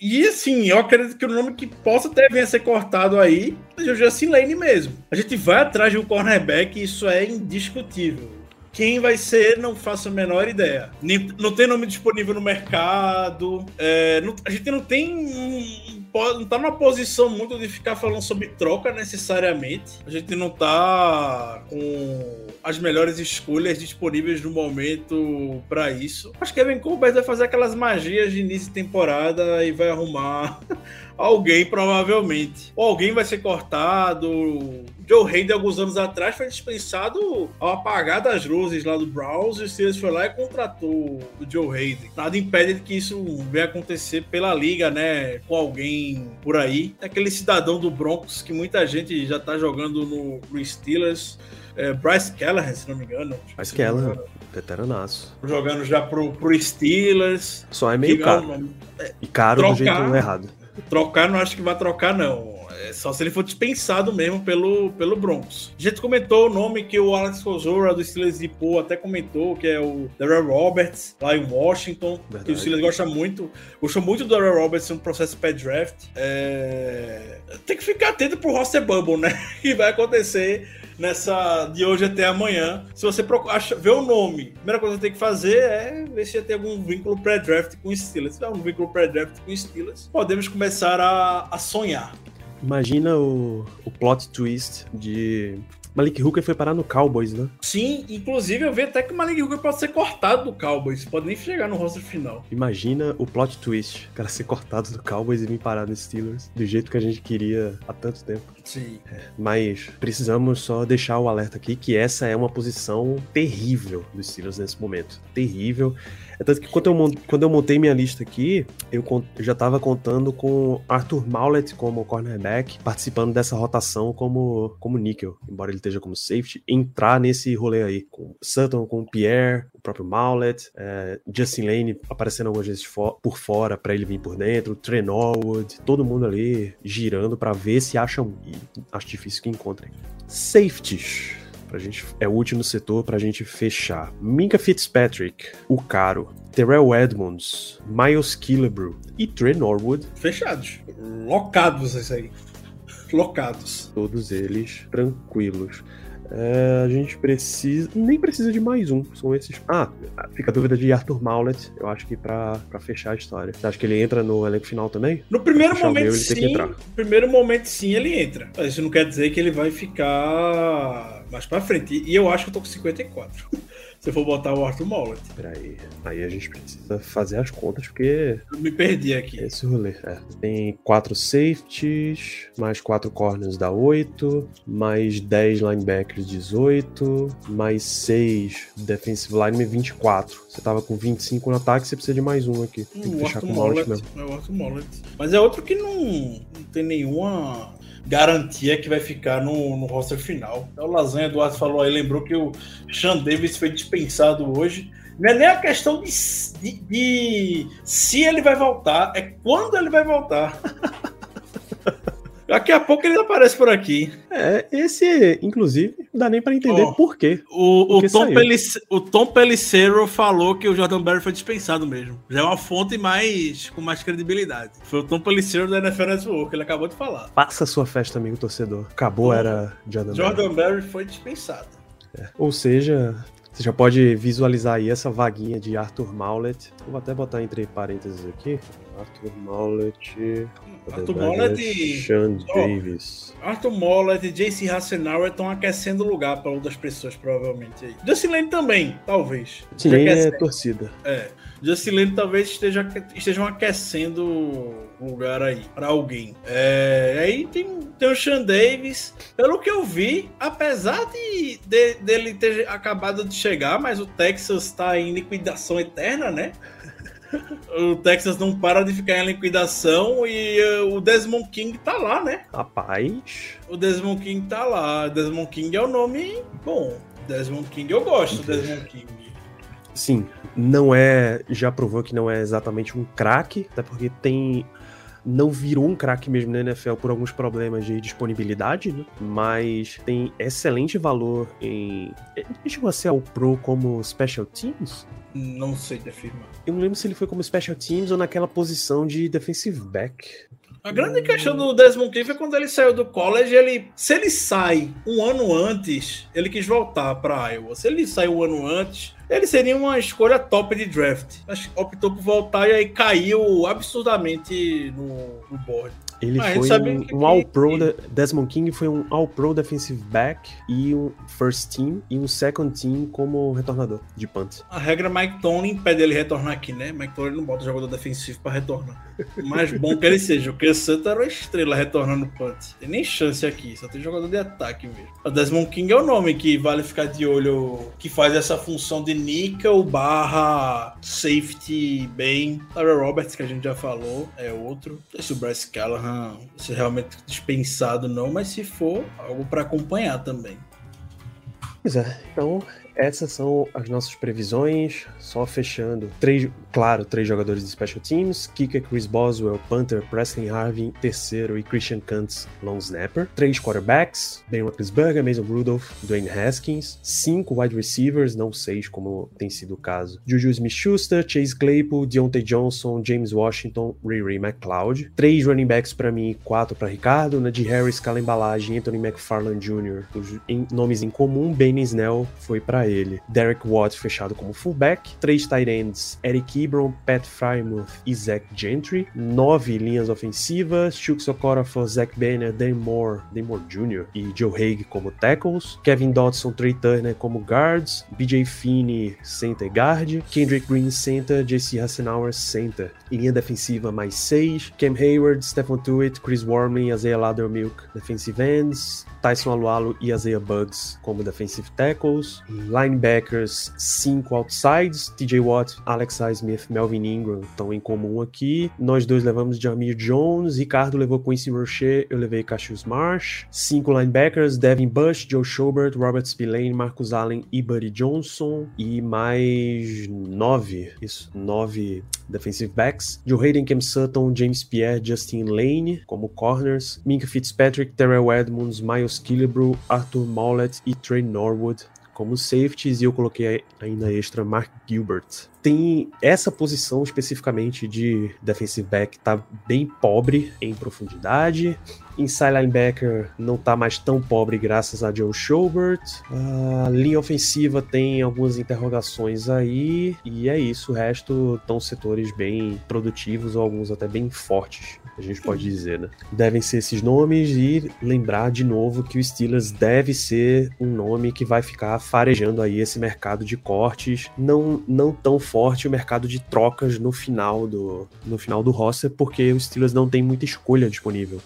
E assim, eu acredito que o nome que possa até vir a ser cortado aí é o Justin Lane mesmo. A gente vai atrás de um cornerback e isso é indiscutível. Quem vai ser, não faço a menor ideia. Nem- Não tem nome disponível no mercado. é, não- a gente não tem. um- pode- Não tá numa posição muito de ficar falando sobre troca necessariamente. A gente não tá com as melhores escolhas disponíveis no momento para isso. Acho que Kevin Colbert vai fazer aquelas magias de início de temporada e vai arrumar [LAUGHS] alguém, provavelmente. Ou alguém vai ser cortado. Joe Hayden, alguns anos atrás, foi dispensado ao apagar das luzes lá do Browns e o Steelers foi lá e contratou o Joe Hayden. Nada impede que isso venha acontecer pela liga, né? Com alguém por aí. Aquele cidadão do Broncos que muita gente já tá jogando no, no Steelers. É, Bryce Callahan, se não me engano. Ela, engano. veteranaço. Jogando já pro, pro Steelers. Só é meio caro. não- E caro do trocar- jeito errado. Trocar, não acho que vai trocar, não. É só se ele for dispensado mesmo pelo, pelo Broncos. A gente comentou o nome que o Alex Kozora do Steelers de Poe até comentou, que é o Darrell Roberts, lá em Washington. Verdade. Que o Steelers gosta muito. Gostou muito do Darrell Roberts no processo pré-draft. É... Tem que ficar atento pro roster bubble, né? [LAUGHS] Que vai acontecer nessa de hoje até amanhã. Se você procu- acha, vê o nome, a primeira coisa que tem que fazer é ver se já tem algum vínculo pré-draft com o Steelers. Se tiver um vínculo pré-draft com o Steelers, podemos começar a, a sonhar. Imagina o, o plot twist de Malik Hooker foi parar no Cowboys, né? Sim, inclusive eu vi até que o Malik Hooker pode ser cortado do Cowboys. Pode nem chegar no roster final. Imagina o plot twist. O cara ser cortado do Cowboys e vir parar no Steelers. Do jeito que a gente queria há tanto tempo. Sim. Mas precisamos só deixar o alerta aqui que essa é uma posição terrível dos Steelers nesse momento. Terrível. É tanto que quando eu, quando eu montei minha lista aqui, eu, eu já tava contando com Arthur Maulet como cornerback, participando dessa rotação como, como níquel, embora ele esteja como safety, entrar nesse rolê aí, com Sutton, com Pierre, o próprio Maulet, é, Justin Lane aparecendo algumas vezes por fora pra ele vir por dentro, Trey Norwood, todo mundo ali girando pra ver se acham, acho difícil que encontrem. Safeties. Pra gente, é o último setor pra gente fechar. Minka Fitzpatrick, o Caro, Terrell Edmonds, Miles Killebrew e Trey Norwood, Fechados. Locados isso aí. Locados. todos eles tranquilos. É, a gente precisa. Nem precisa de mais um. São esses. Ah, fica a dúvida de Arthur Maulet, eu acho que pra, pra fechar a história. Você acha que ele entra no elenco final também? No primeiro momento, meu, sim. No primeiro momento, sim, ele entra. Mas Isso não quer dizer que ele vai ficar mais pra frente. E eu acho que eu tô com 54. Se eu for botar o Arthur Mollett. Peraí. Aí a gente precisa fazer as contas, porque Eu me perdi aqui. Esse rolê, é. Tem quatro safeties, mais quatro corners dá 8, mais 10 linebackers 18, mais 6 defensive linemen 24. Você tava com 25 no ataque, você precisa de mais um aqui. Tem que O fechar Arthur com o Mollett. mesmo. É o Arthur Mollett. Mas é outro que não, não tem nenhuma garantia que vai ficar no, no roster final. É o Lasanha Eduardo falou aí, lembrou que o Sean Davis foi dispensado hoje. Não é nem a questão de, de- de se ele vai voltar, é quando ele vai voltar. [LAUGHS] Daqui a pouco ele aparece por aqui. É, esse, inclusive, não dá nem pra entender Ó. por quê. O, o, Tom saiu. O Tom Pelissero falou que o Jordan Berry foi dispensado mesmo. Já é uma fonte mais com mais credibilidade. Foi o Tom Pelissero da NFL Network, ele acabou de falar. Faça sua festa, amigo torcedor. Acabou, era Jordan. Jordan Berry foi dispensado. Ou seja, você já pode visualizar aí essa vaguinha de Arthur Maulet. Eu vou até botar entre parênteses aqui. Arthur Maulet. Arthur Mollett e Sean. Davis. Arthur Mollett e JC Hassenauer estão aquecendo o lugar para outras pessoas, provavelmente. aí. Justin Lane também, talvez. Sim, é torcida. É. Justin Lane talvez esteja, estejam aquecendo o lugar aí para alguém. É, aí tem, tem o Sean Davis. Pelo que eu vi, apesar de, de- dele ter acabado de chegar, mas o Texas está em liquidação eterna, né? O Texas não para de ficar em liquidação e eh, o Desmond King tá lá, né? Rapaz. O Desmond King tá lá. Desmond King é o nome bom. Desmond King eu gosto, Desmond King. Sim, não é. Já provou que não é exatamente um craque, até porque tem. Não virou um craque mesmo na NFL por alguns problemas de disponibilidade, né? Mas tem excelente valor em. Ele chegou a ser ao Pro como Special Teams? Não sei te afirmar. Eu não lembro se ele foi como Special Teams ou naquela posição de defensive back. A grande questão do Desmond King foi quando ele saiu do college, ele, se ele sai um ano antes, ele quis voltar para Iowa. Se ele saiu um ano antes, ele seria uma escolha top de draft. Mas optou por voltar e aí caiu absurdamente no, no board. Ele Ah, foi um, um All-Pro. de- Desmond King foi um All-Pro defensive back e um First Team e um Second Team como retornador de punt. A regra Mike Tomlin impede ele retornar aqui, né? Mike Tomlin não bota jogador defensivo para retornar. O mais bom que ele seja. O que Santa era uma estrela retornando punt. Tem nem chance aqui, só tem jogador de ataque mesmo. O Desmond King é o nome que vale ficar de olho, que faz essa função de nickel barra safety bem. Tyler Roberts, que a gente já falou, é outro. Não sei se o Bryce Callahan se realmente dispensado não, mas se for, algo para acompanhar também. Pois é, então essas são as nossas previsões. Só fechando. Três, claro, três jogadores de Special Teams: Kicker, Chris Boswell, Panther, Preston Harvin, terceiro e Christian Kuntz, long snapper. Três quarterbacks: Ben Roethlisberger, Mason Rudolph, Dwayne Haskins. Cinco wide receivers, não seis como tem sido o caso: Juju Smith-Schuster, Chase Claypool, Deontay Johnson, James Washington, Ray McLeod. Três running backs para mim, quatro para Ricardo, Najee Harris, Cala Embalagem, Anthony McFarland Jr. Os em- nomes em comum, Benny Snell foi para ele. Derek Watt fechado como fullback, três tight ends, Eric Hebron, Pat Frymouth e Zach Gentry. Nove linhas ofensivas, Chuck Sokorafor, Zach Banner, Dan Moore, Dan Moore Jr. e Joe Haig como tackles. Kevin Dodson, Trey Turner como guards. BJ Finney, center guard. Kendrick Green, center. JC Hassenauer, center. Linha defensiva mais seis. Cam Hayward, Stephen Tuitt, Chris Wormley, Isaiah Laddermilk, defensive ends. Tyson Alualo e Isaiah Bugs como defensive tackles. Linebackers, cinco outsides. TJ Watt, Alex Smith, Melvin Ingram estão em comum aqui. Nós dois levamos Jamir Jones. Ricardo levou Quincy Rocher, eu levei Cassius Marsh. Cinco linebackers, Devin Bush, Joe Schobert, Robert Spillane, Marcus Allen e Buddy Johnson. E mais nove, isso, nove defensive backs. Joe Hayden, Cam Sutton, James Pierre, Justin Lane como corners. Minka Fitzpatrick, Terrell Edmonds, Miles Killebrew, Arthur Mollett e Trey Norwood como safeties e eu coloquei ainda extra Mark Gilbert. Tem essa posição especificamente de defensive back tá bem pobre em profundidade. Inside linebacker não tá mais tão pobre graças a Joe Schobert. A linha ofensiva tem algumas interrogações aí e é isso. O resto estão setores bem produtivos ou alguns até bem fortes a gente pode dizer, né? Devem ser esses nomes e lembrar de novo que o Steelers deve ser um nome que vai ficar farejando aí esse mercado de cortes, não, não tão forte o mercado de trocas no final do no final do roster, porque o Steelers não tem muita escolha disponível.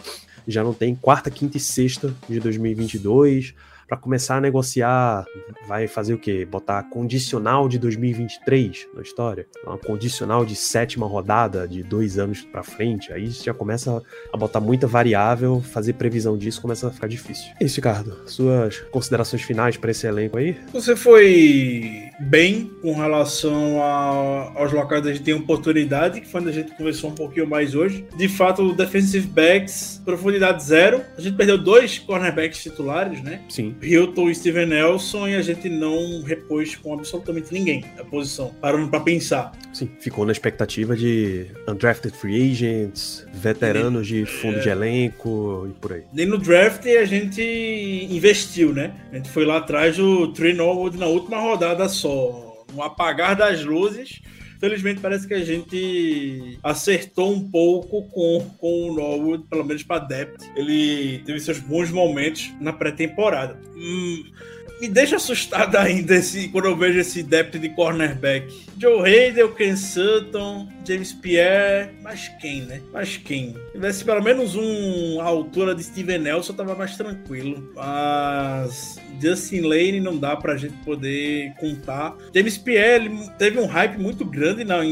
Já não tem quarta, quinta e sexta de 2022 para começar a negociar, vai fazer o quê? Botar condicional de 2023 na história? Uma condicional de sétima rodada, de dois anos para frente. Aí já começa a botar muita variável, fazer previsão disso começa a ficar difícil. É isso, Ricardo. Suas considerações finais para esse elenco aí? Você foi bem com relação a, aos locais onde a gente tem oportunidade, que foi onde a gente conversou um pouquinho mais hoje. De fato, o defensive backs, profundidade zero. A gente perdeu dois cornerbacks titulares, né? Sim. Hilton e Steven Nelson e a gente não repôs com absolutamente ninguém a posição, parando para pensar. Sim, ficou na expectativa de undrafted free agents, veteranos de fundo É. de elenco e por aí. Nem no draft a gente investiu, né? A gente foi lá atrás do Trey Norwood na última rodada só, no apagar das luzes. Felizmente parece que a gente acertou um pouco com, com o Norwood, pelo menos para depth. Ele teve seus bons momentos na pré-temporada. Hum, me deixa assustado ainda esse, quando eu vejo esse depth de cornerback. Joe Hayden, Ken Sutton, James Pierre, mas quem, né? Mas quem? Se tivesse pelo menos um à altura de Steven Nelson, eu tava mais tranquilo. Mas Justin Lane não dá pra gente poder contar. James Pierre teve um hype muito grande todo,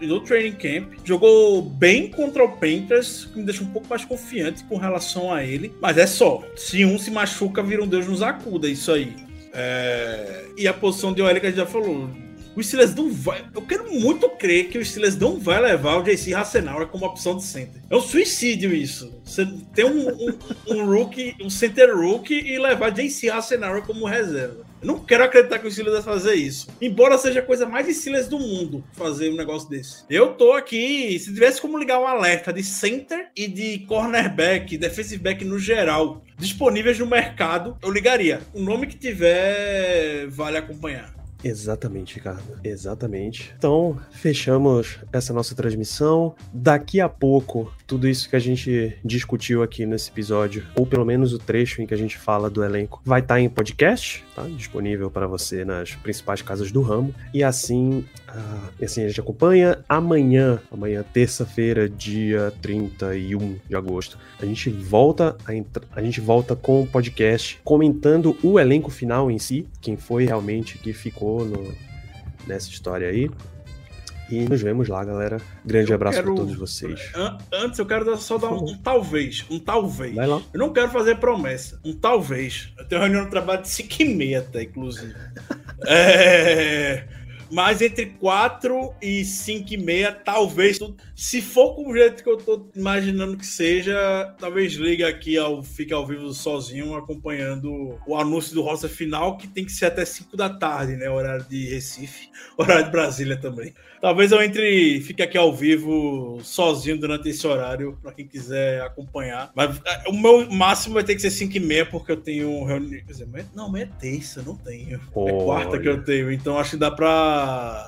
em todo o training camp. Jogou bem contra o Panthers, que me deixa um pouco mais confiante com relação a ele. Mas é só. Se um se machuca, vira um Deus nos acuda. Isso aí. É, E a posição de OL que a gente já falou. O Steelers não vai. Eu quero muito crer que o Steelers não vai levar o JC Hassenauer como opção de center. É um suicídio isso. Você tem um, um, um rookie, um center rookie e levar JC Hassenauer como reserva. Não quero acreditar que o Steelers vai fazer isso. Embora seja a coisa mais Steelers do mundo fazer um negócio desse. Eu tô aqui, se tivesse como ligar um alerta de center e de cornerback, defensive back no geral, disponíveis no mercado, eu ligaria. O nome que tiver, vale acompanhar. Exatamente, Ricardo. Exatamente. Então, fechamos essa nossa transmissão. Daqui a pouco, tudo isso que a gente discutiu aqui nesse episódio, ou pelo menos o trecho em que a gente fala do elenco, vai estar em podcast, tá? Disponível para você nas principais casas do ramo. E assim, ah, assim a gente acompanha. Amanhã, amanhã, terça-feira, dia 31 de agosto, a gente volta a, a gente volta com o podcast comentando o elenco final em si, quem foi realmente que ficou no- nessa história aí. E nos vemos lá, galera. Grande Eu abraço quero- para todos vocês. An- Antes eu quero só dar um, um talvez. Um talvez. Vai lá. Eu não quero fazer promessa. Um talvez. Eu tenho reunião no trabalho de 5 e meia até, inclusive. [LAUGHS] é... Mas entre 4 e 5 e meia, talvez. Se for com o jeito que eu tô imaginando que seja, talvez ligue aqui ao Fique ao vivo sozinho, acompanhando o anúncio do roster final, que tem que ser até 5 da tarde, né? Horário de Recife, [LAUGHS] horário de Brasília também. Talvez eu entre, fique aqui ao vivo sozinho durante esse horário, para quem quiser acompanhar. Mas é, o meu máximo vai ter que ser 5 e meia, porque eu tenho reunião. Quer dizer, amanhã- não, amanhã é terça, não tenho. É quarta que eu tenho, então acho que dá pra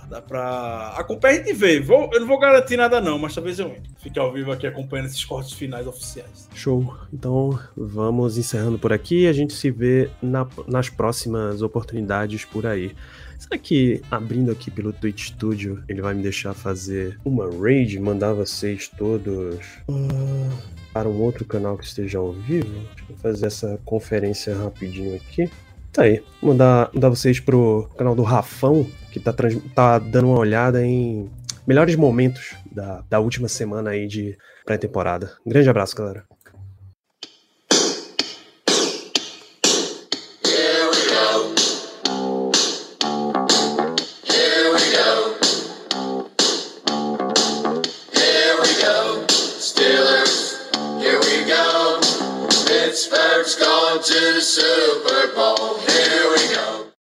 Dá pra. Acompanhar a gente vê. Vou, eu não vou garantir nada, não, mas talvez eu. Fique ao vivo aqui acompanhando esses cortes finais oficiais. Show. Então vamos encerrando por aqui. A gente se vê na- nas próximas oportunidades por aí. Será que abrindo aqui pelo Twitch Studio ele vai me deixar fazer uma raid, mandar vocês todos ah, para um outro canal que esteja ao vivo? Deixa eu fazer essa conferência rapidinho aqui. Tá aí, mandar, mandar vocês pro canal do Rafão, que tá, trans- tá dando uma olhada em melhores momentos da, da última semana aí de pré-temporada. Grande abraço, galera.